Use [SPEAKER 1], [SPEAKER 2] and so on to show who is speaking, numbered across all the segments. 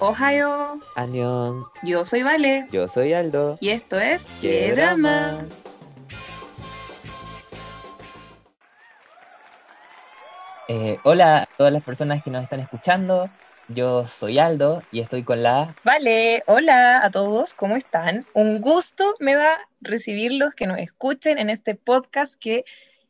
[SPEAKER 1] Ohio.
[SPEAKER 2] Anión.
[SPEAKER 1] Yo soy Vale.
[SPEAKER 2] Yo soy Aldo.
[SPEAKER 1] Y esto es ¡Qué, drama!
[SPEAKER 2] Eh, hola a todas las personas que nos están escuchando. Yo soy Aldo y estoy con la...
[SPEAKER 1] Vale, hola a todos, ¿cómo están? Un gusto me da recibirlos, que nos escuchen en este podcast que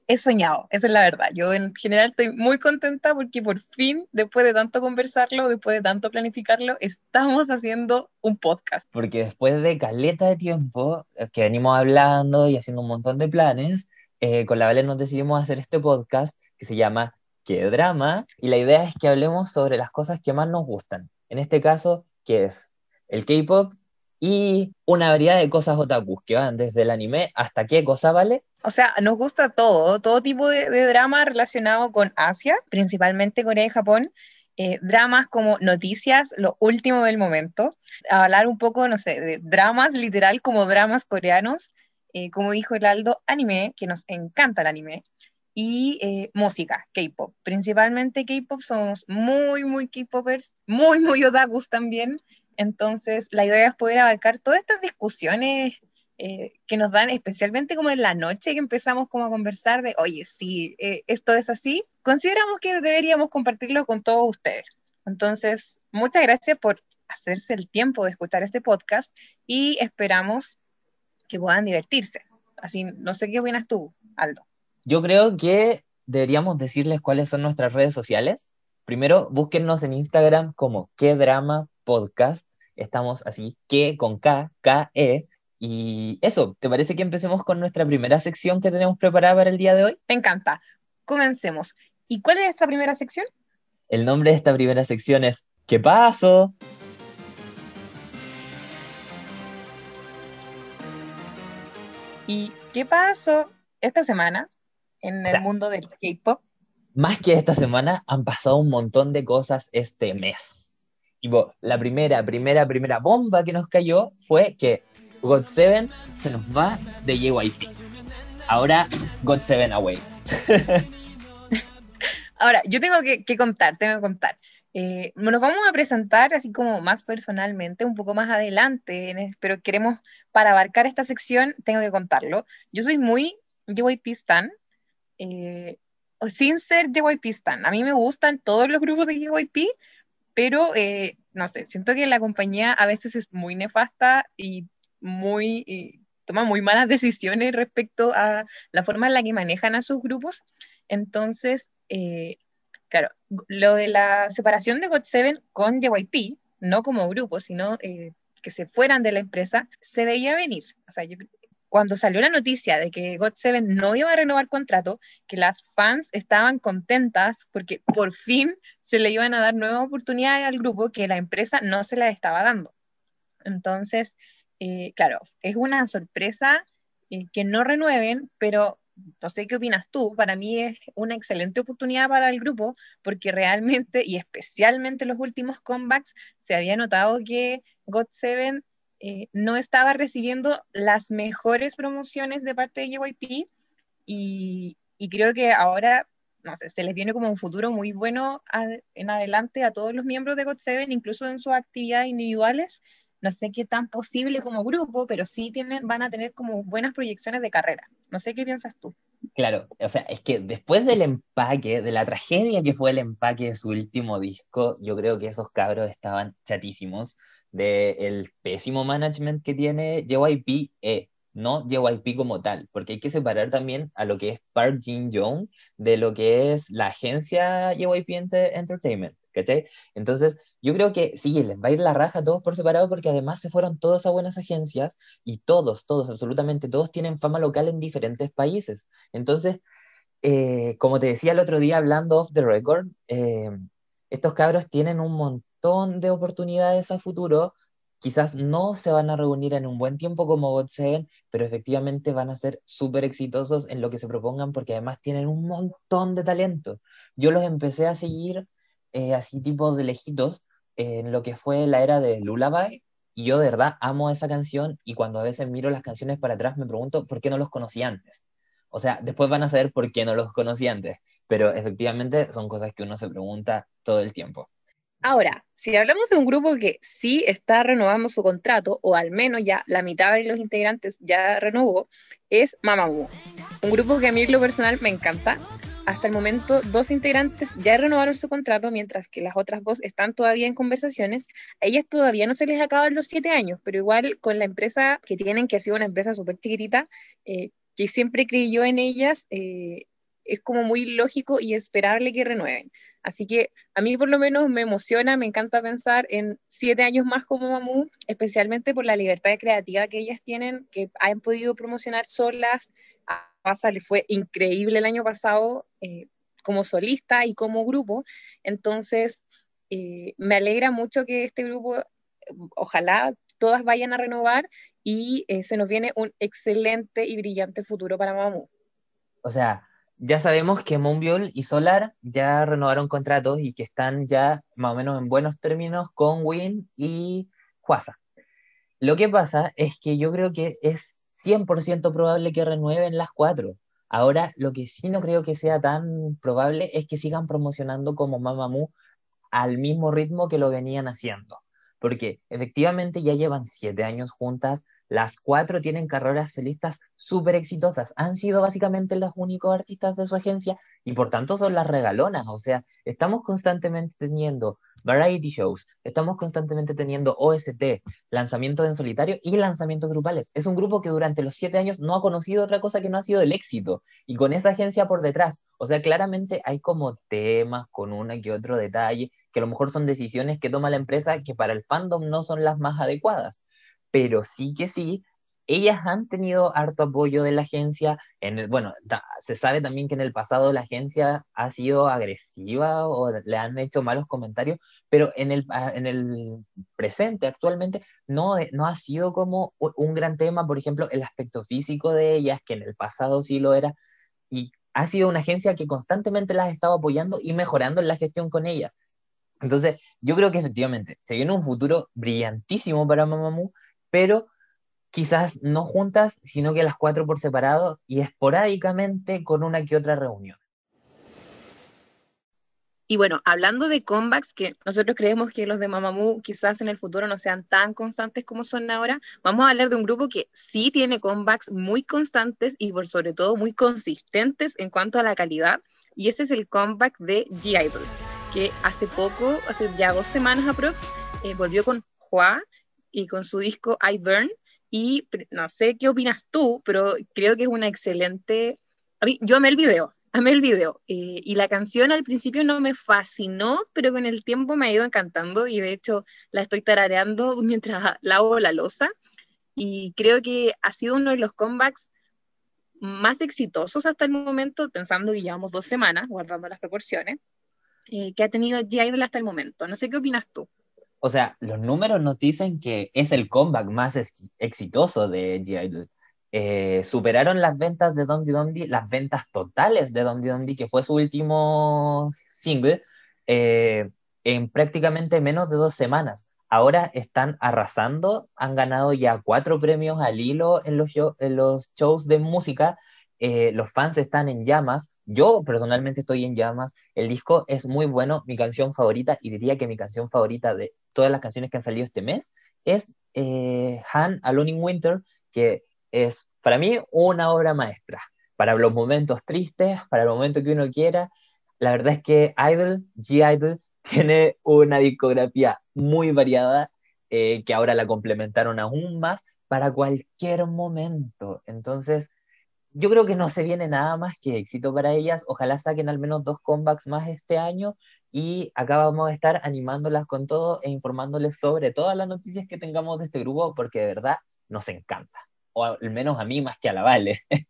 [SPEAKER 1] he soñado, esa es la verdad. Yo en general estoy muy contenta porque por fin, después de tanto conversarlo, después de tanto planificarlo, estamos haciendo un podcast.
[SPEAKER 2] Porque después de caleta de tiempo eh, que venimos hablando y haciendo un montón de planes, eh, con la Vale nos decidimos hacer este podcast que se llama ¿Qué drama? Y la idea es que hablemos sobre las cosas que más nos gustan. En este caso, que es el K-pop y una variedad de cosas otakus que van desde el anime hasta qué cosa vale.
[SPEAKER 1] O sea, nos gusta todo, todo tipo de, drama relacionado con Asia, principalmente Corea y Japón. Eh, dramas como noticias, lo último del momento. hablar un poco, no sé, de dramas literal como dramas coreanos. Eh, como dijo el Aldo, anime, que nos encanta el anime. Y eh, música, K-pop. Principalmente K-pop, somos muy, muy K-popers, muy, muy otakus también. Entonces, la idea es poder abarcar todas estas discusiones eh, que nos dan, especialmente como en la noche que empezamos como a conversar de, oye, si eh, esto es así, consideramos que deberíamos compartirlo con todos ustedes. Entonces, muchas gracias por hacerse el tiempo de escuchar este podcast y esperamos que puedan divertirse. Así, no sé qué opinas tú, Aldo.
[SPEAKER 2] Yo creo que deberíamos decirles cuáles son nuestras redes sociales. Primero, búsquennos en Instagram como qué drama podcast estamos así, que con K, K-E. Y eso, ¿te parece que empecemos con nuestra primera sección que tenemos preparada para el día de hoy?
[SPEAKER 1] Me encanta. Comencemos. ¿Y cuál es esta primera sección?
[SPEAKER 2] El nombre de esta primera sección es ¿Qué pasó?
[SPEAKER 1] ¿Y qué pasó esta semana en el mundo del K-pop?
[SPEAKER 2] Más que esta semana, han pasado un montón de cosas este mes Tipo, la primera, primera, primera bomba que nos cayó fue que God 7 se nos va de JYP. Ahora, God 7 away.
[SPEAKER 1] Ahora, yo tengo que, contar, tengo que contar. Eh, nos vamos a presentar así como más personalmente, un poco más adelante, pero queremos, para abarcar esta sección, tengo que contarlo. Yo soy muy JYP Stan, eh, sin ser JYP Stan. A mí me gustan todos los grupos de JYP, pero eh, no sé, siento que la compañía a veces es muy nefasta y muy toma muy malas decisiones respecto a la forma en la que manejan a sus grupos. Entonces, eh, claro, lo de la separación de GOT7 con JYP, no como grupo, sino eh, que se fueran de la empresa, se veía venir. O sea, yo, cuando salió la noticia de que GOT7 no iba a renovar contrato, que las fans estaban contentas porque por fin se le iban a dar nuevas oportunidades al grupo que la empresa no se las estaba dando. Entonces, eh, claro, es una sorpresa eh, que no renueven, pero no sé qué opinas tú, para mí es una excelente oportunidad para el grupo porque realmente y especialmente los últimos comebacks se había notado que GOT7 eh, no estaba recibiendo las mejores promociones de parte de JYP y, creo que ahora, no sé, se les viene como un futuro muy bueno en adelante a todos los miembros de GOT7, incluso en sus actividades individuales. No sé qué tan posible como grupo, pero sí tienen, van a tener como buenas proyecciones de carrera. No sé qué piensas tú.
[SPEAKER 2] Claro, o sea, es que después del empaque, de la tragedia que fue el empaque de su último disco, yo creo que esos cabros estaban chatísimos del pésimo management que tiene JYP, eh, no JYP como tal, porque hay que separar también a lo que es Park Jin Young de lo que es la agencia JYP Entertainment, ¿cachai? Entonces, yo creo que sí, les va a ir la raja todos por separado porque además se fueron todas a buenas agencias y todos, todos, absolutamente todos tienen fama local en diferentes países. Entonces, eh, como te decía el otro día hablando off the record, eh, estos cabros tienen un montón de oportunidades a futuro. Quizás no se van a reunir en un buen tiempo como God7, pero efectivamente van a ser súper exitosos en lo que se propongan porque además tienen un montón de talento. Yo los empecé a seguir eh, así tipo de lejitos en lo que fue la era de Lullaby y yo de verdad amo esa canción y cuando a veces miro las canciones para atrás me pregunto por qué no los conocí antes. O sea, después van a saber por qué no los conocí antes, pero efectivamente son cosas que uno se pregunta todo el tiempo.
[SPEAKER 1] Ahora, si hablamos de un grupo que sí está renovando su contrato, o al menos ya la mitad de los integrantes ya renovó, es Mamamoo. Un grupo que a mí en lo personal me encanta. Hasta el momento, dos integrantes ya renovaron su contrato, mientras que las otras dos están todavía en conversaciones. A ellas todavía no se les acaban los siete años, pero igual con la empresa que tienen, que ha sido una empresa súper chiquitita, eh, que siempre creyó en ellas, eh, es como muy lógico y esperable que renueven. Así que a mí por lo menos me emociona, me encanta pensar en siete años más como Mamu, especialmente por la libertad creativa que ellas tienen, que han podido promocionar solas. A Pasa le fue increíble el año pasado eh, como solista y como grupo. Entonces, eh, me alegra mucho que este grupo, ojalá todas vayan a renovar y eh, se nos viene un excelente y brillante futuro para Mamu.
[SPEAKER 2] O sea, ya sabemos que Moonbiol y Solar ya renovaron contratos y que están ya más o menos en buenos términos con Win y Huasa. Lo que pasa es que yo creo que es 100% probable que renueven las cuatro. Ahora, lo que sí no creo que sea tan probable es que sigan promocionando como Mamamoo al mismo ritmo que lo venían haciendo. Porque efectivamente ya llevan siete años juntas, las cuatro tienen carreras solistas súper exitosas. Han sido básicamente los únicos artistas de su agencia y por tanto son las regalonas. O sea, estamos constantemente teniendo variety shows, estamos constantemente teniendo OST, lanzamientos en solitario y lanzamientos grupales. Es un grupo que durante los siete años no ha conocido otra cosa que no ha sido el éxito y con esa agencia por detrás. O sea, claramente hay como temas con una que otro detalle que a lo mejor son decisiones que toma la empresa que para el fandom no son las más adecuadas pero sí que sí, ellas han tenido harto apoyo de la agencia. En el, bueno, se sabe también que en el pasado la agencia ha sido agresiva o le han hecho malos comentarios, pero en el, ah, en el presente, actualmente, no, eh, no ha sido como un gran tema, por ejemplo, el aspecto físico de ellas, que en el pasado sí lo era, y ha sido una agencia que constantemente las ha estado apoyando y mejorando la gestión con ellas. Entonces, yo creo que efectivamente se viene un futuro brillantísimo para Mamamoo pero quizás no juntas, sino que las cuatro por separado y esporádicamente con una que otra reunión.
[SPEAKER 1] Y bueno, hablando de comebacks, que nosotros creemos que los de Mamamoo quizás en el futuro no sean tan constantes como son ahora, vamos a hablar de un grupo que sí tiene comebacks muy constantes y por sobre todo muy consistentes en cuanto a la calidad, y ese es el comeback de G-Idol, que hace poco, hace ya dos semanas aprox, eh, volvió con Hua, y con su disco I Burn. Y no sé qué opinas tú, pero creo que es una excelente... Yo amé el video, amé el video. Eh, y la canción al principio no me fascinó, pero con el tiempo me ha ido encantando y de hecho la estoy tarareando mientras lavo la losa. Y creo que ha sido uno de los comebacks más exitosos hasta el momento, pensando que llevamos dos semanas, guardando las proporciones, eh, que ha tenido G-Idol hasta el momento. No sé qué opinas tú
[SPEAKER 2] o sea, los números nos dicen que es el comeback más exitoso de G.I. Eh, superaron las ventas de Dondi Dondi, las ventas totales de Dondi Dondi, que fue su último single, eh, en prácticamente menos de dos semanas. Ahora están arrasando, han ganado ya cuatro premios al hilo en los, en los shows de música eh, los fans están en llamas, yo personalmente estoy en llamas, el disco es muy bueno, mi canción favorita, y diría que mi canción favorita de todas las canciones que han salido este mes, es eh, Han Alone in Winter, que es para mí una obra maestra, para los momentos tristes, para el momento que uno quiera. La verdad es que Idol, G-Idol, tiene una discografía muy variada, eh, que ahora la complementaron aún más para cualquier momento. Entonces, yo creo que no se viene nada más que éxito para ellas. Ojalá saquen al menos dos comebacks más este año y acá vamos a estar animándolas con todo e informándoles sobre todas las noticias que tengamos de este grupo porque de verdad nos encanta. O al menos a mí más que a la Vale.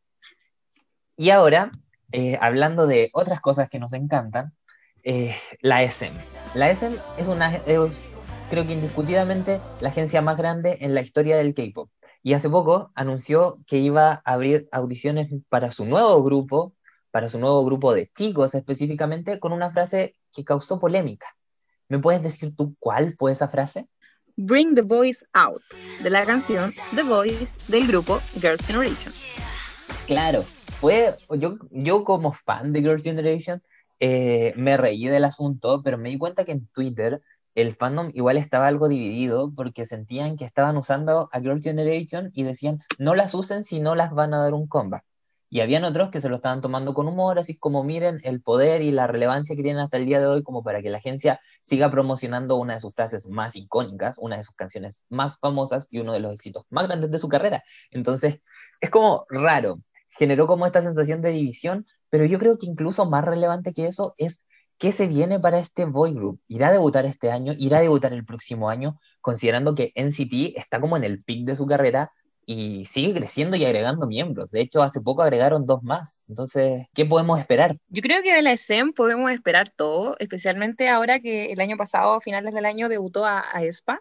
[SPEAKER 2] y ahora, eh, hablando de otras cosas que nos encantan, eh, la SM. La SM es una, es, creo que indiscutidamente, la agencia más grande en la historia del K-pop. Y hace poco anunció que iba a abrir audiciones para su nuevo grupo, para su nuevo grupo de chicos específicamente, con una frase que causó polémica. ¿Me puedes decir tú cuál fue esa frase?
[SPEAKER 1] Bring the Boys Out, de la canción The Boys del grupo Girls' Generation.
[SPEAKER 2] Claro, fue, yo, yo como fan de Girls' Generation eh, me reí del asunto, pero me di cuenta que en Twitter el fandom igual estaba algo dividido porque sentían que estaban usando a Girl Generation y decían, no las usen si no las van a dar un comeback. Y habían otros que se lo estaban tomando con humor, así como miren el poder y la relevancia que tienen hasta el día de hoy como para que la agencia siga promocionando una de sus frases más icónicas, una de sus canciones más famosas y uno de los éxitos más grandes de su carrera. Entonces, es como raro, generó como esta sensación de división, pero yo creo que incluso más relevante que eso es qué se viene para este boy group. ¿Irá a debutar este año? ¿Irá a debutar el próximo año? Considerando que NCT está como en el pic de su carrera, y sigue creciendo y agregando miembros. De hecho, hace poco agregaron dos más. Entonces, ¿qué podemos esperar?
[SPEAKER 1] Yo creo que de la SM podemos esperar todo, especialmente ahora que el año pasado, a finales del año, debutó a, a ESPA.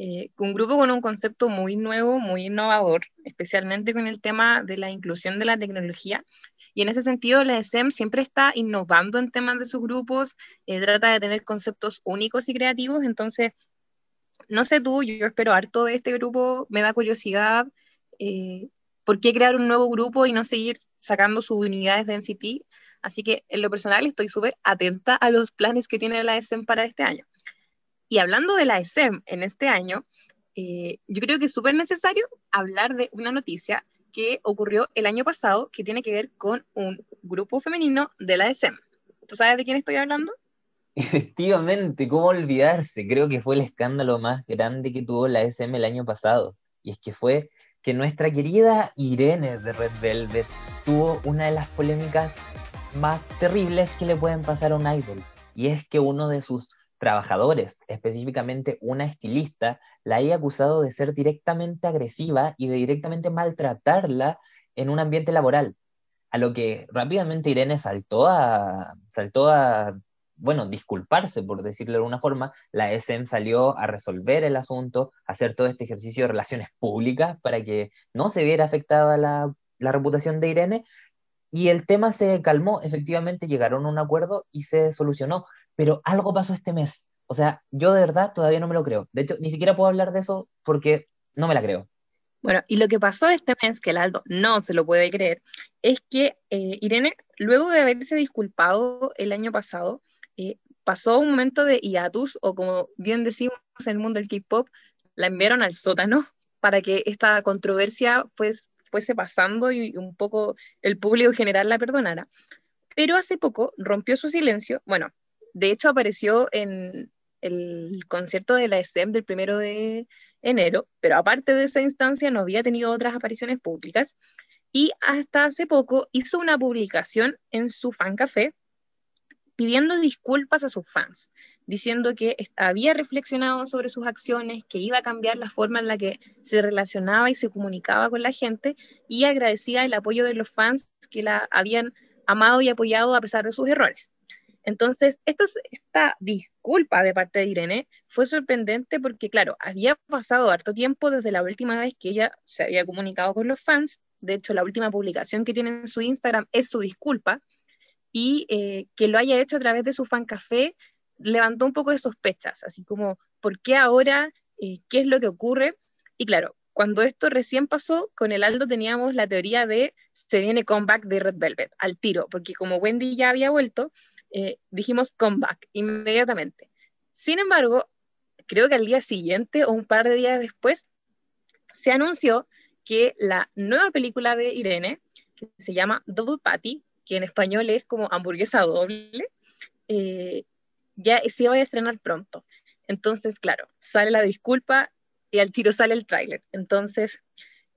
[SPEAKER 1] Eh, un grupo con un concepto muy nuevo, muy innovador, especialmente con el tema de la inclusión de la tecnología. Y en ese sentido, la SM siempre está innovando en temas de sus grupos, eh, trata de tener conceptos únicos y creativos, entonces no sé tú, yo espero harto de este grupo, me da curiosidad. Eh, ¿Por qué crear un nuevo grupo y no seguir sacando sus unidades de NCT? Así que en lo personal estoy súper atenta a los planes que tiene la SM para este año. Y hablando de la SM en este año, eh, yo creo que es súper necesario hablar de una noticia que ocurrió el año pasado que tiene que ver con un grupo femenino de la SM. ¿Tú sabes de quién estoy hablando?
[SPEAKER 2] Efectivamente, ¿cómo olvidarse? Creo que fue el escándalo más grande que tuvo la SM el año pasado. Y es que fue que nuestra querida Irene de Red Velvet tuvo una de las polémicas más terribles que le pueden pasar a un idol. Y es que uno de sus trabajadores, específicamente una estilista, la haya acusado de ser directamente agresiva y de directamente maltratarla en un ambiente laboral. A lo que rápidamente Irene saltó a, saltó a bueno, disculparse, por decirlo de alguna forma, la SM salió a resolver el asunto, a hacer todo este ejercicio de relaciones públicas para que no se viera afectada la, la reputación de Irene. Y el tema se calmó, efectivamente llegaron a un acuerdo y se solucionó, pero algo pasó este mes. O sea, yo de verdad todavía no me lo creo. De hecho, ni siquiera puedo hablar de eso porque no me la creo.
[SPEAKER 1] Bueno, y lo que pasó este mes, que el Aldo no se lo puede creer, es que eh, Irene, luego de haberse disculpado el año pasado, eh, pasó un momento de hiatus, o como bien decimos en el mundo del K-pop, la enviaron al sótano para que esta controversia fuese pasando y un poco el público general la perdonara. Pero hace poco rompió su silencio, bueno, de hecho apareció en el concierto de la SM del primero de enero, pero aparte de esa instancia no había tenido otras apariciones públicas y hasta hace poco hizo una publicación en su fan café pidiendo disculpas a sus fans, diciendo que había reflexionado sobre sus acciones, que iba a cambiar la forma en la que se relacionaba y se comunicaba con la gente y agradecía el apoyo de los fans que la habían amado y apoyado a pesar de sus errores. Entonces, esta, disculpa de parte de Irene fue sorprendente porque, claro, había pasado harto tiempo desde la última vez que ella se había comunicado con los fans. De hecho, la última publicación que tiene en su Instagram es su disculpa y eh, que lo haya hecho a través de su fan café levantó un poco de sospechas, así como, ¿por qué ahora? Eh, ¿Qué es lo que ocurre? Y claro, cuando esto recién pasó, con el Aldo teníamos la teoría de se viene comeback de Red Velvet al tiro, porque como Wendy ya había vuelto, eh, dijimos comeback inmediatamente. Sin embargo, creo que al día siguiente o un par de días después, se anunció que la nueva película de Irene, que se llama Double Patty, que en español es como hamburguesa doble, eh, ya se iba a estrenar pronto. Entonces, claro, sale la disculpa y al tiro sale el tráiler. Entonces,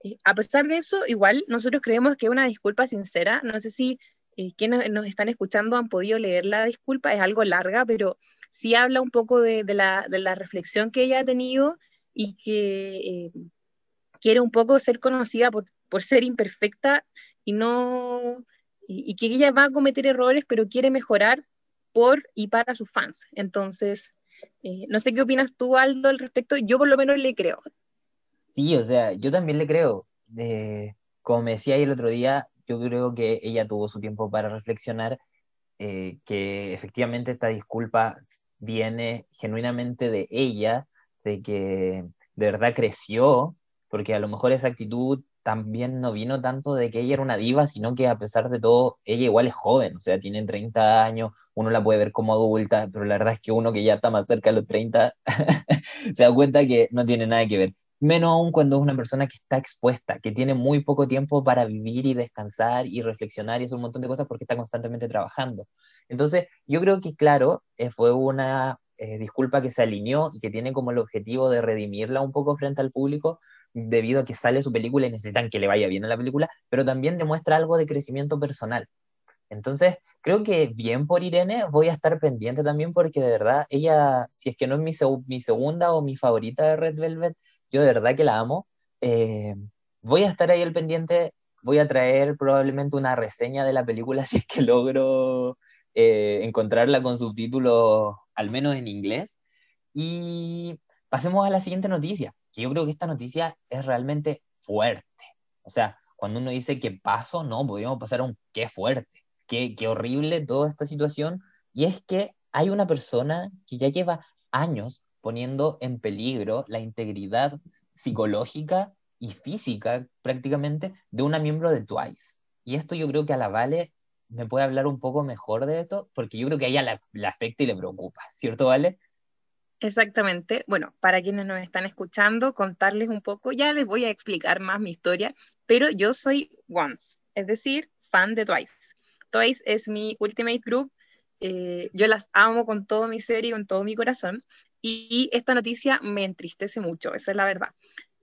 [SPEAKER 1] eh, a pesar de eso, igual nosotros creemos que una disculpa sincera. No sé si eh, quienes nos están escuchando han podido leer la disculpa, es algo larga, pero sí habla un poco de, la, de la, reflexión que ella ha tenido y que quiere un poco ser conocida por, por ser imperfecta y no y, que ella va a cometer errores, pero quiere mejorar por y para sus fans. Entonces, eh, no sé qué opinas tú, Aldo, al respecto. Yo por lo menos le creo.
[SPEAKER 2] Sí, o sea, yo también le creo. como me decía el otro día, yo creo que ella tuvo su tiempo para reflexionar, eh, que efectivamente esta disculpa viene genuinamente de ella, de que de verdad creció, porque a lo mejor esa actitud también no vino tanto de que ella era una diva, sino que a pesar de todo, ella igual es joven, o sea, tiene 30 años, uno la puede ver como adulta, pero la verdad es que uno que ya está más cerca de los 30 se da cuenta que no tiene nada que ver. Menos aún cuando es una persona que está expuesta, que tiene muy poco tiempo para vivir y descansar y reflexionar y hacer un montón de cosas porque está constantemente trabajando. Entonces, yo creo que, claro, eh, fue una eh, disculpa que se alineó y que tiene como el objetivo de redimirla un poco frente al público, debido a que sale su película y necesitan que le vaya bien a la película, pero también demuestra algo de crecimiento personal. Entonces, creo que bien por Irene, voy a estar pendiente también porque de verdad, ella, si es que no es mi, mi segunda o mi favorita de Red Velvet, yo de verdad que la amo. Eh, voy a estar ahí al pendiente, voy a traer probablemente una reseña de la película si es que logro eh, encontrarla con subtítulos, al menos en inglés. Y pasemos a la siguiente noticia que yo creo que esta noticia es realmente fuerte. O sea, cuando uno dice que paso, no, podríamos pasar a un qué fuerte, qué, qué horrible toda esta situación. Y es que hay una persona que ya lleva años poniendo en peligro la integridad psicológica y física prácticamente de una miembro de Twice. Y esto yo creo que a la Vale me puede hablar un poco mejor de esto, porque yo creo que a ella le afecta y le preocupa, ¿cierto, Vale?
[SPEAKER 1] Exactamente. Bueno, para quienes nos están escuchando, contarles un poco, ya les voy a explicar más mi historia, pero yo soy Once, es decir, fan de Twice. Twice es mi ultimate group, eh, yo las amo con todo mi ser y con todo mi corazón, y esta noticia me entristece mucho, esa es la verdad.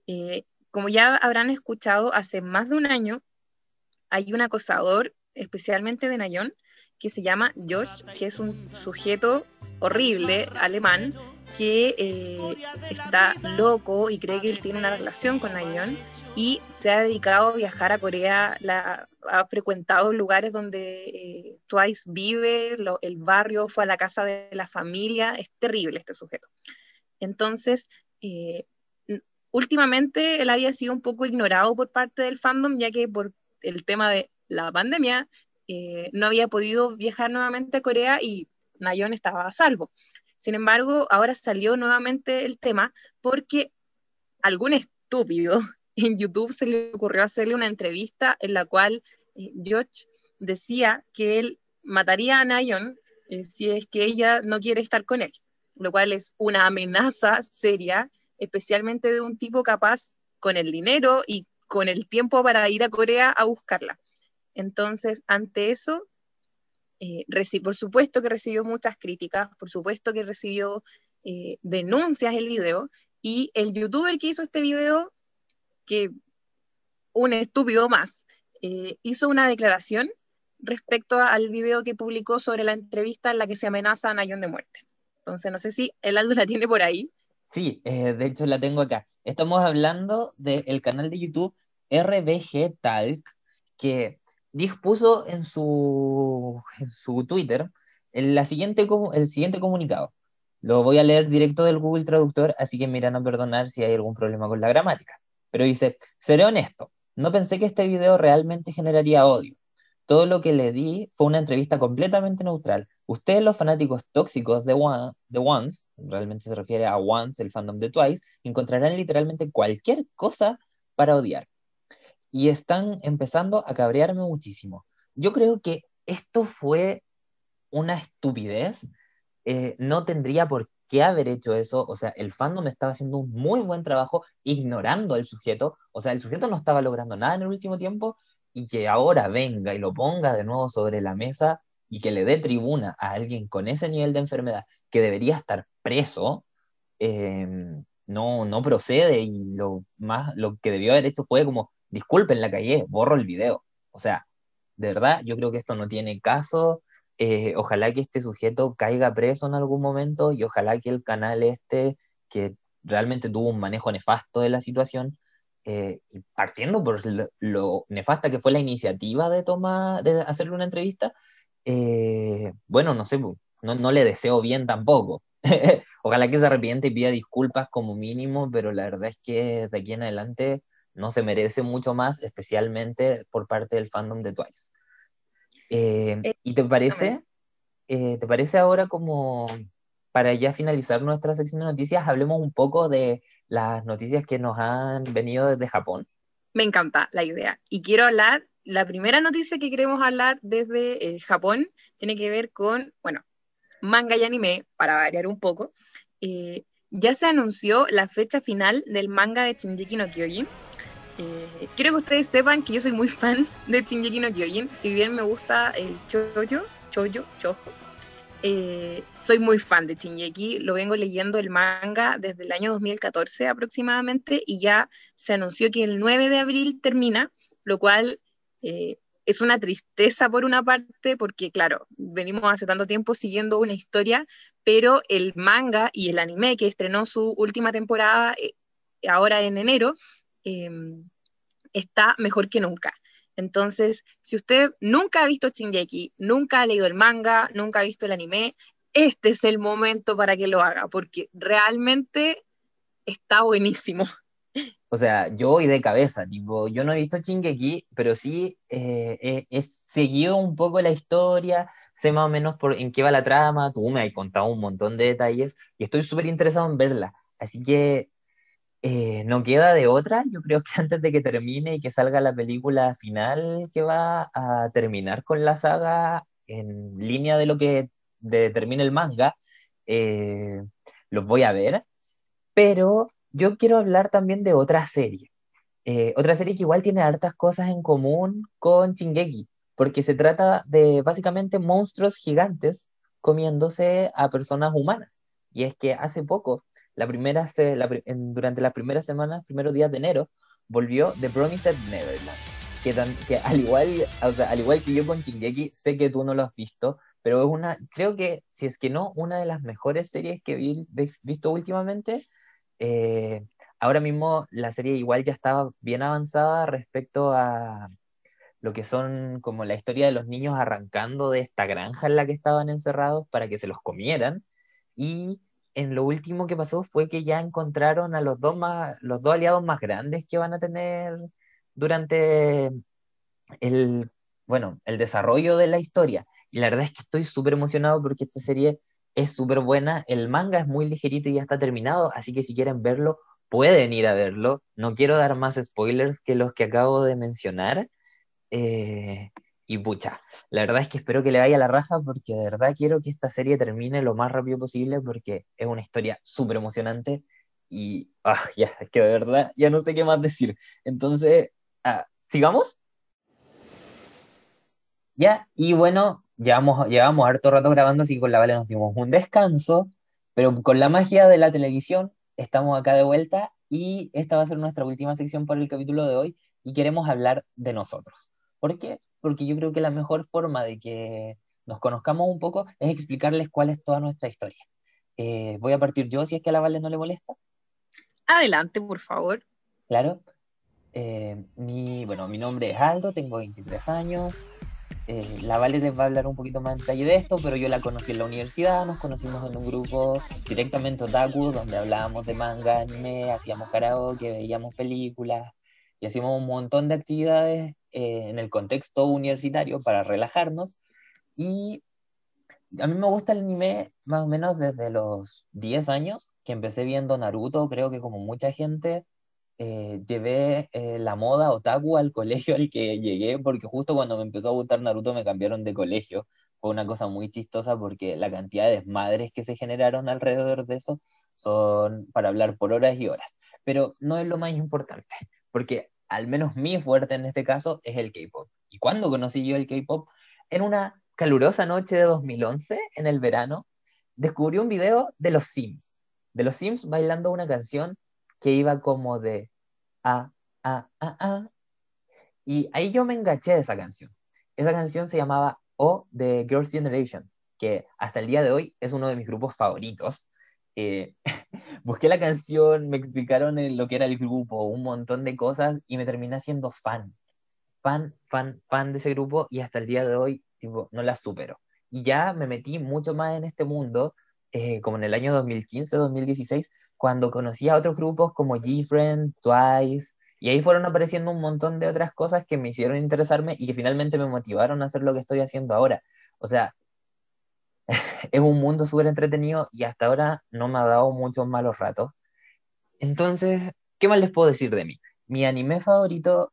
[SPEAKER 1] Eh, como ya habrán escuchado, hace más de un año hay un acosador, especialmente de Nayon, que se llama Josh, que es un sujeto horrible alemán que eh, está loco y cree que él tiene una relación con Nayeon y se ha dedicado a viajar a Corea, ha frecuentado lugares donde eh, Twice vive, el barrio, fue a la casa de la familia, es terrible este sujeto. Entonces, eh, últimamente él había sido un poco ignorado por parte del fandom, ya que por el tema de la pandemia no había podido viajar nuevamente a Corea y Nayeon estaba a salvo. Sin embargo, ahora salió nuevamente el tema porque algún estúpido en YouTube se le ocurrió hacerle una entrevista en la cual eh, George decía que él mataría a Nayon eh, si es que ella no quiere estar con él, lo cual es una amenaza seria, especialmente de un tipo capaz con el dinero y con el tiempo para ir a Corea a buscarla. Entonces, ante eso, eh, por supuesto que recibió muchas críticas, por supuesto que recibió eh, denuncias el video, y el youtuber que hizo este video, que un estúpido más, eh, hizo una declaración respecto al video que publicó sobre la entrevista en la que se amenaza a Nayon de muerte. Entonces, no sé si el Aldo la tiene por ahí.
[SPEAKER 2] Sí, de hecho la tengo acá. Estamos hablando del canal de YouTube RBG Talk, que dispuso en su, en su Twitter el, la siguiente, el siguiente comunicado. Lo voy a leer directo del Google Traductor, así que me irán a perdonar si hay algún problema con la gramática. Pero dice, seré honesto, no pensé que este video realmente generaría odio. Todo lo que le di fue una entrevista completamente neutral. Ustedes, los fanáticos tóxicos de, One, de Once, realmente se refiere a Once, el fandom de Twice, encontrarán literalmente cualquier cosa para odiar y están empezando a cabrearme muchísimo. Yo creo que esto fue una estupidez. Eh, no tendría por qué haber hecho eso. O sea, el fandom estaba haciendo un muy buen trabajo ignorando al sujeto. O sea, el sujeto no estaba logrando nada en el último tiempo y que ahora venga y lo ponga de nuevo sobre la mesa y que le dé tribuna a alguien con ese nivel de enfermedad que debería estar preso, em, no, no procede y lo, más, lo que debió haber hecho fue como disculpen, la calle, borro el video. O sea, de verdad, yo creo que esto no tiene caso. Eh, ojalá que este sujeto caiga preso en algún momento y ojalá que el canal este, que realmente tuvo un manejo nefasto de la situación, eh, partiendo por lo, nefasta que fue la iniciativa de tomar, de hacerle una entrevista, eh, bueno, no sé, no, no le deseo bien tampoco. Ojalá que se arrepiente y pida disculpas como mínimo, pero la verdad es que de aquí en adelante no se merece mucho más, especialmente por parte del fandom de Twice. Eh, eh, ¿Y te parece, eh, te parece ahora como para ya finalizar nuestra sección de noticias, hablemos un poco de las noticias que nos han venido desde Japón?
[SPEAKER 1] Me encanta la idea. Y quiero hablar, la primera noticia que queremos hablar desde Japón tiene que ver con, bueno, manga y anime, para variar un poco. Ya se anunció la fecha final del manga de Shinji no Kyojin. Eh, quiero que ustedes sepan que yo soy muy fan de Shinji no Kyojin, si bien me gusta el choyo, choyo, chojo. Eh, soy muy fan de Shinji, lo vengo leyendo el manga desde el año 2014 aproximadamente y ya se anunció que el 9 de abril termina, lo cual eh, es una tristeza por una parte porque claro, venimos hace tanto tiempo siguiendo una historia pero el manga y el anime que estrenó su última temporada eh, ahora en enero em, está mejor que nunca. Entonces, si usted nunca ha visto Shingeki, nunca ha leído el manga, nunca ha visto el anime, este es el momento para que lo haga, porque realmente está buenísimo.
[SPEAKER 2] O sea, yo voy de cabeza, tipo, yo no he visto Shingeki, pero sí eh, he, seguido un poco la historia, sé más o menos por en qué va la trama, tú me has contado un montón de detalles y estoy súper interesado en verla. Así que eh, no queda de otra, yo creo que antes de que termine y que salga la película final que va a terminar con la saga en línea de lo que determina el manga, eh, los voy a ver, pero yo quiero hablar también de otra serie. Eh, otra serie que igual tiene hartas cosas en común con Shingeki, porque se trata de básicamente monstruos gigantes comiéndose a personas humanas. Y es que hace poco, la primera durante las primeras semanas, primeros días de enero, volvió The Promised Neverland. Que, que al, igual, al igual que yo con Shingeki, sé que tú no lo has visto, pero es una, creo que si es que no, una de las mejores series que he visto últimamente. Eh, ahora mismo la serie igual ya estaba bien avanzada respecto a, lo que son como la historia de los niños arrancando de esta granja en la que estaban encerrados para que se los comieran. Y en lo último que pasó fue que ya encontraron a los dos, más, los dos aliados más grandes que van a tener durante el, bueno, el desarrollo de la historia. Y la verdad es que estoy súper emocionado porque esta serie es súper buena. El manga es muy ligerito y ya está terminado, así que si quieren verlo, pueden ir a verlo. No quiero dar más spoilers que los que acabo de mencionar, eh, y pucha, la verdad es que espero que le vaya la raja porque de verdad quiero que esta serie termine lo más rápido posible porque es una historia súper emocionante y ah, ya, que de verdad ya no sé qué más decir. Entonces, ah, ¿sigamos? Ya, y bueno, llevamos, llevamos harto rato grabando, así que con la Vale nos dimos un descanso, pero con la magia de la televisión estamos acá de vuelta y esta va a ser nuestra última sección para el capítulo de hoy y queremos hablar de nosotros. ¿Por qué? Porque yo creo que la mejor forma de que nos conozcamos un poco es explicarles cuál es toda nuestra historia. Eh, voy a partir yo, si es que a la Vale no le molesta.
[SPEAKER 1] Adelante, por favor.
[SPEAKER 2] Claro. Eh, mi, bueno, mi nombre es Aldo, tengo 23 años. Eh, la Vale les va a hablar un poquito más en detalle de esto, pero yo la conocí en la universidad, nos conocimos en un grupo directamente otaku, donde hablábamos de manga, anime, hacíamos karaoke, veíamos películas y hacíamos un montón de actividades eh, en el contexto universitario para relajarnos. Y a mí me gusta el anime más o menos desde los 10 años, que empecé viendo Naruto, creo que como mucha gente eh, llevé eh, la moda otaku al colegio al que llegué, porque justo cuando me empezó a gustar Naruto me cambiaron de colegio. Fue una cosa muy chistosa porque la cantidad de desmadres que se generaron alrededor de eso son para hablar por horas y horas. Pero no es lo más importante, porque al menos mi fuerte en este caso, es el K-pop. ¿Y cuándo conocí yo el K-pop? En una calurosa noche de 2011, en el verano, descubrí un video de los Sims, de los Sims bailando una canción que iba como de a, a, a, a. Y ahí yo me enganché de esa canción. Esa canción se llamaba O de Girls' Generation, que hasta el día de hoy es uno de mis grupos favoritos. Eh, busqué la canción, me explicaron lo que era el grupo, un montón de cosas y me terminé siendo fan. Fan, fan, fan de ese grupo y hasta el día de hoy tipo, no la supero. Y ya me metí mucho más en este mundo, eh, como en el año 2015-2016, cuando conocí a otros grupos como G-Friend, Twice, y ahí fueron apareciendo un montón de otras cosas que me hicieron interesarme y que finalmente me motivaron a hacer lo que estoy haciendo ahora. O sea, es un mundo súper entretenido y hasta ahora no me ha dado muchos malos ratos. Entonces, ¿qué más les puedo decir de mí? mi anime favorito,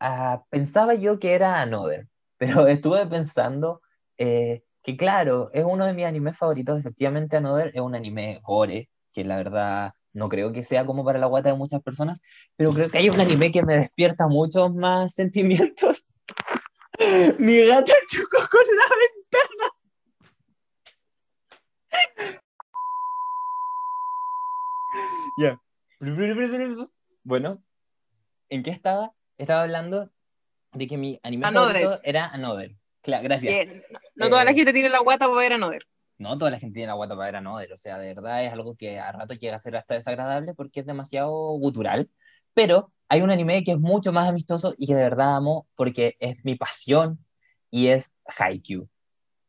[SPEAKER 2] ah, pensaba yo que era Another, pero estuve pensando eh, que claro, es uno de mis animes favoritos, efectivamente Another es un anime gore, que la verdad no creo que sea como para la guata de muchas personas, pero creo que hay un anime que me despierta muchos más sentimientos. Mi gata chocó con la ventana. Ya. Bueno, ¿en qué estaba? Estaba hablando de que mi anime favorito era Another. Claro, gracias.
[SPEAKER 1] no, toda la eh, gente tiene la guata para ver Another.
[SPEAKER 2] No toda la gente tiene la guata para ver Another. O sea, de verdad es algo que a rato llega a ser hasta desagradable porque es demasiado gutural. Pero hay un anime que es mucho más amistoso y que de verdad amo porque es mi pasión y es Haikyuu.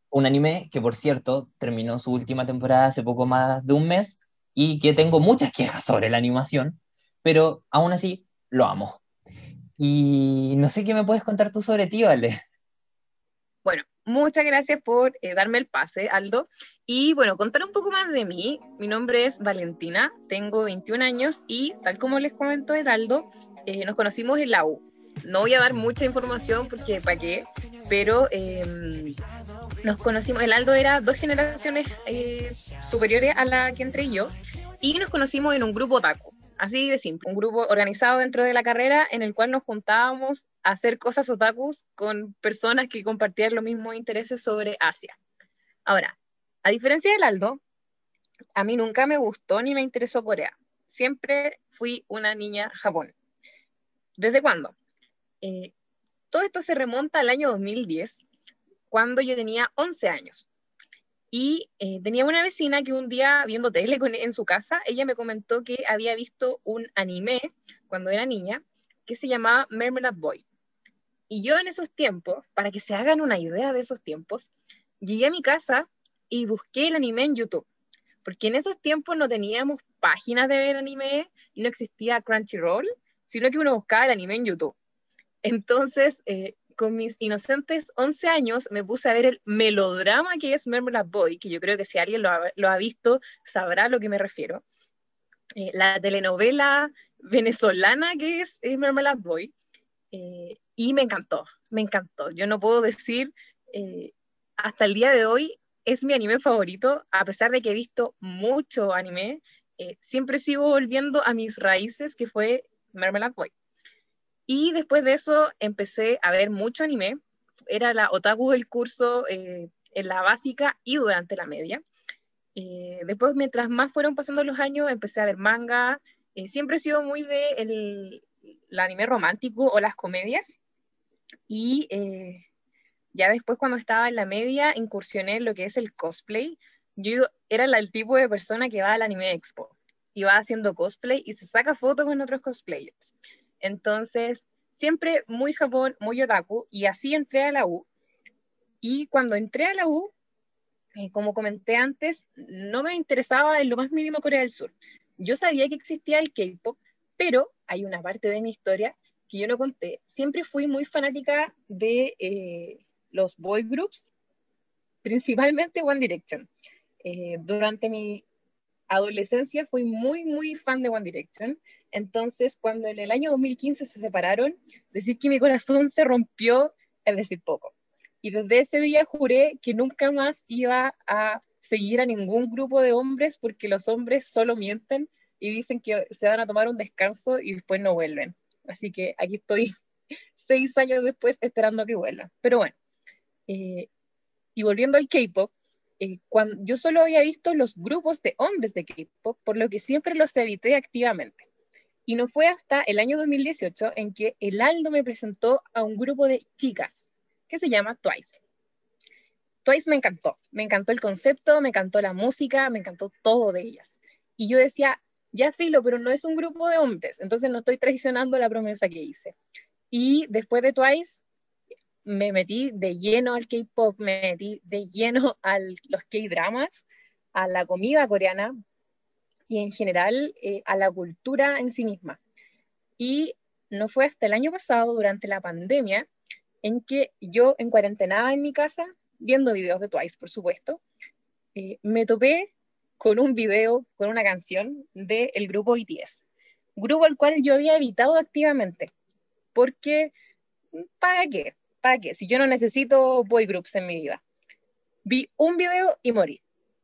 [SPEAKER 2] Un anime que, por cierto, terminó su última temporada hace poco más de un mes y que tengo muchas quejas sobre la animación, pero aún así lo amo. Y no sé qué me puedes contar tú sobre ti, ¿vale?
[SPEAKER 1] Bueno, muchas gracias por eh, darme el pase, Aldo. Y bueno, contar un poco más de mí. Mi nombre es Valentina, tengo 21 años y tal como les comentó Aldo, eh, nos conocimos en la U. No voy a dar mucha información porque para qué, pero em, nos conocimos, el Aldo era dos generaciones eh, superiores a la que entré yo y nos conocimos en un grupo otaku. Así de simple, un grupo organizado dentro de la carrera en el cual nos juntábamos a hacer cosas otakus con personas que compartían los mismos intereses sobre Asia. Ahora, a diferencia del Aldo, a mí nunca me gustó ni me interesó Corea. Siempre fui una niña Japón. ¿Desde cuándo? Eh, todo esto se remonta al año 2010, cuando yo tenía 11 años. Y eh, tenía una vecina que un día, viendo tele en su casa, ella me comentó que había visto un anime cuando era niña que se llamaba Mermelad Boy. Y yo en esos tiempos, para que se hagan una idea de esos tiempos, llegué a mi casa y busqué el anime en YouTube. Porque en esos tiempos no teníamos páginas de ver anime, no existía Crunchyroll, sino que uno buscaba el anime en YouTube. Entonces, eh, con mis inocentes 11 años me puse a ver el melodrama que es Mermelad Boy, que yo creo que si alguien lo ha, visto sabrá a lo que me refiero. Eh, la telenovela venezolana que es, Mermelad Boy. Eh, y me encantó, me encantó. Yo no puedo decir, eh, hasta el día de hoy es mi anime favorito, a pesar de que he visto mucho anime, siempre sigo volviendo a mis raíces, que fue Mermelad Boy. Y después de eso empecé a ver mucho anime. Era la otaku del curso eh, en la básica y durante la media. Eh, después, mientras más fueron pasando los años, empecé a ver manga. Eh, siempre he sido muy de el, anime romántico o las comedias. Y ya después, cuando estaba en la media, incursioné en lo que es el cosplay. Yo era el tipo de persona que va al anime expo y va haciendo cosplay y se saca fotos con otros cosplayers. Entonces, siempre muy Japón, muy otaku, y así entré a la U. Y cuando entré a la U, eh, como comenté antes, no me interesaba en lo más mínimo Corea del Sur. Yo sabía que existía el K-pop, pero hay una parte de mi historia que yo no conté. Siempre fui muy fanática de eh, los boy groups, principalmente One Direction. Eh, durante mi adolescencia fui muy, muy fan de One Direction. Entonces, cuando en el año 2015 se separaron, decir que mi corazón se rompió es decir poco. Y desde ese día juré que nunca más iba a seguir a ningún grupo de hombres porque los hombres solo mienten y dicen que se van a tomar un descanso y después no vuelven. Así que aquí estoy seis años después esperando que vuelvan. Pero bueno, eh, y volviendo al K-pop, eh, cuando, yo solo había visto los grupos de hombres de K-pop, por lo que siempre los evité activamente. Y no fue hasta el año 2018 en que el Aldo me presentó a un grupo de chicas que se llama Twice. Twice me encantó, me encantó el concepto, me encantó la música, me encantó todo de ellas. Y yo decía, ya filo, pero no es un grupo de hombres, entonces no estoy traicionando la promesa que hice. Y después de Twice, me metí de lleno al K-pop, me metí de lleno a los K-dramas, a la comida coreana y en general eh, a la cultura en sí misma. Y no fue hasta el año pasado, durante la pandemia, en que yo en cuarentena en mi casa, viendo videos de Twice, por supuesto, eh, me topé con un video, con una canción del grupo BTS. grupo al cual yo había evitado activamente. Porque, ¿para qué? ¿Para qué? Si yo no necesito boy groups en mi vida. Vi un video y morí.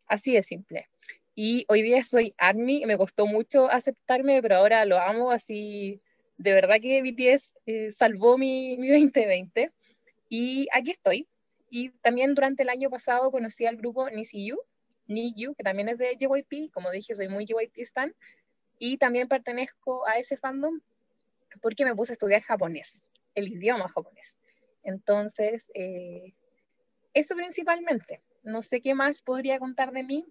[SPEAKER 1] Así de simple. Y hoy día soy ARMY, me costó mucho aceptarme, pero ahora lo amo, así de verdad que BTS eh, salvó mi, mi 2020. Y aquí estoy. Y también durante el año pasado conocí al grupo NICU, NICU, que también es de JYP, como dije, soy muy JYP stan, y también pertenezco a ese fandom porque me puse a estudiar japonés, el idioma japonés. Entonces, eh, eso principalmente. No sé qué más podría contar de mí,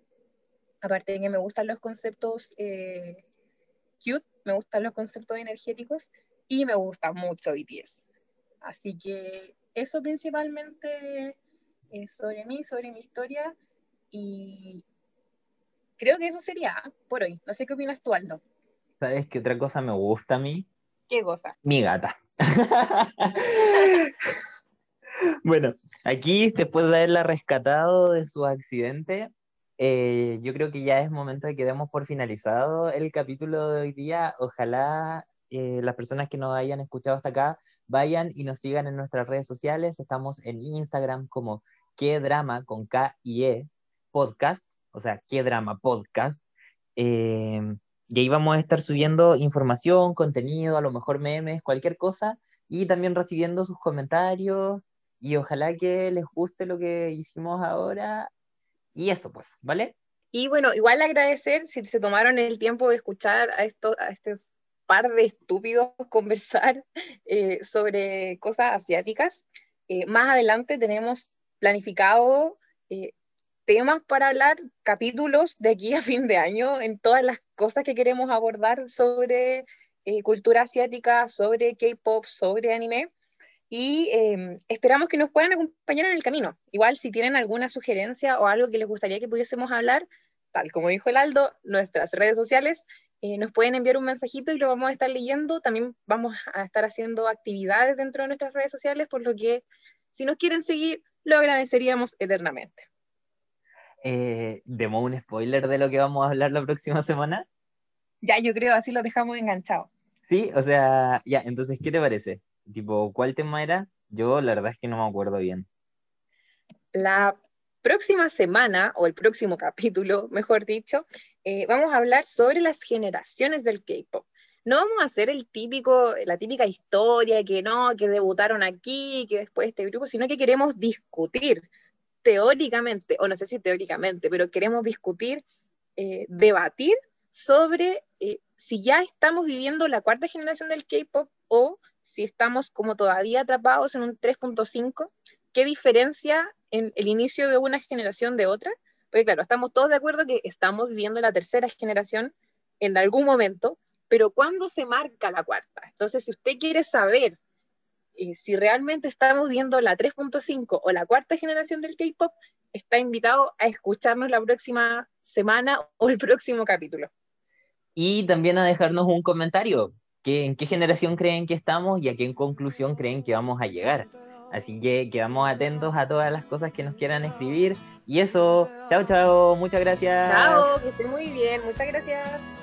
[SPEAKER 1] aparte de que me gustan los conceptos eh, cute, me gustan los conceptos energéticos y me gusta mucho BTS. Así que eso principalmente es sobre mí, sobre mi historia y creo que eso sería por hoy. No sé qué opinas tú, Aldo.
[SPEAKER 2] ¿Sabes qué otra cosa me gusta a mí?
[SPEAKER 1] ¿Qué cosa?
[SPEAKER 2] Mi gata. bueno, aquí después de haberla rescatado de su accidente, eh, yo creo que ya es momento de que demos por finalizado el capítulo de hoy día. Ojalá eh, las personas que nos hayan escuchado hasta acá vayan y nos sigan en nuestras redes sociales. Estamos en Instagram como qué drama con K y E podcast, o sea, qué drama podcast. Eh, y ahí vamos a estar subiendo información, contenido, a lo mejor memes, cualquier cosa, y también recibiendo sus comentarios. Y ojalá que les guste lo que hicimos ahora. Y eso, pues, ¿vale?
[SPEAKER 1] Y bueno, igual agradecer si se tomaron el tiempo de escuchar a, esto, a este par de estúpidos conversar eh, sobre cosas asiáticas. Eh, más adelante tenemos planificado eh, temas para hablar, capítulos de aquí a fin de año en todas las cosas que queremos abordar sobre eh, cultura asiática, sobre K-pop, sobre anime. Y em, esperamos que nos puedan acompañar en el camino. Igual si tienen alguna sugerencia o algo que les gustaría que pudiésemos hablar, tal como dijo el Aldo, nuestras redes sociales, eh, nos pueden enviar un mensajito y lo vamos a estar leyendo. También vamos a estar haciendo actividades dentro de nuestras redes sociales, por lo que si nos quieren seguir, lo agradeceríamos eternamente
[SPEAKER 2] eh, demos un spoiler de lo que vamos a hablar la próxima semana.
[SPEAKER 1] Ya, yo creo, así lo dejamos enganchado.
[SPEAKER 2] Sí, o sea, ya, entonces, ¿qué te parece? Tipo, ¿cuál tema era? Yo la verdad es que no me acuerdo bien.
[SPEAKER 1] La próxima semana, o el próximo capítulo, mejor dicho, eh, vamos a hablar sobre las generaciones del K-pop. No vamos a hacer el típico, la típica historia que no, que debutaron aquí, que después este grupo, sino que queremos discutir teóricamente, o no sé si teóricamente, pero queremos discutir, eh, debatir sobre eh, si ya estamos viviendo la cuarta generación del K-Pop o si estamos como todavía atrapados en un 3.5, ¿qué diferencia en el inicio de una generación de otra? Porque claro, estamos todos de acuerdo que estamos viviendo la tercera generación en algún momento, pero ¿cuándo se marca la cuarta? Entonces, si usted quiere saber si realmente estamos viendo la 3.5 o la cuarta generación del K-Pop, está invitado a escucharnos la próxima semana o el próximo capítulo.
[SPEAKER 2] Y también a dejarnos un comentario, que, en qué generación creen que estamos y a qué conclusión creen que vamos a llegar. Así que quedamos atentos a todas las cosas que nos quieran escribir. Y eso, chao, chao, muchas gracias.
[SPEAKER 1] Chao, que estén muy bien, muchas gracias.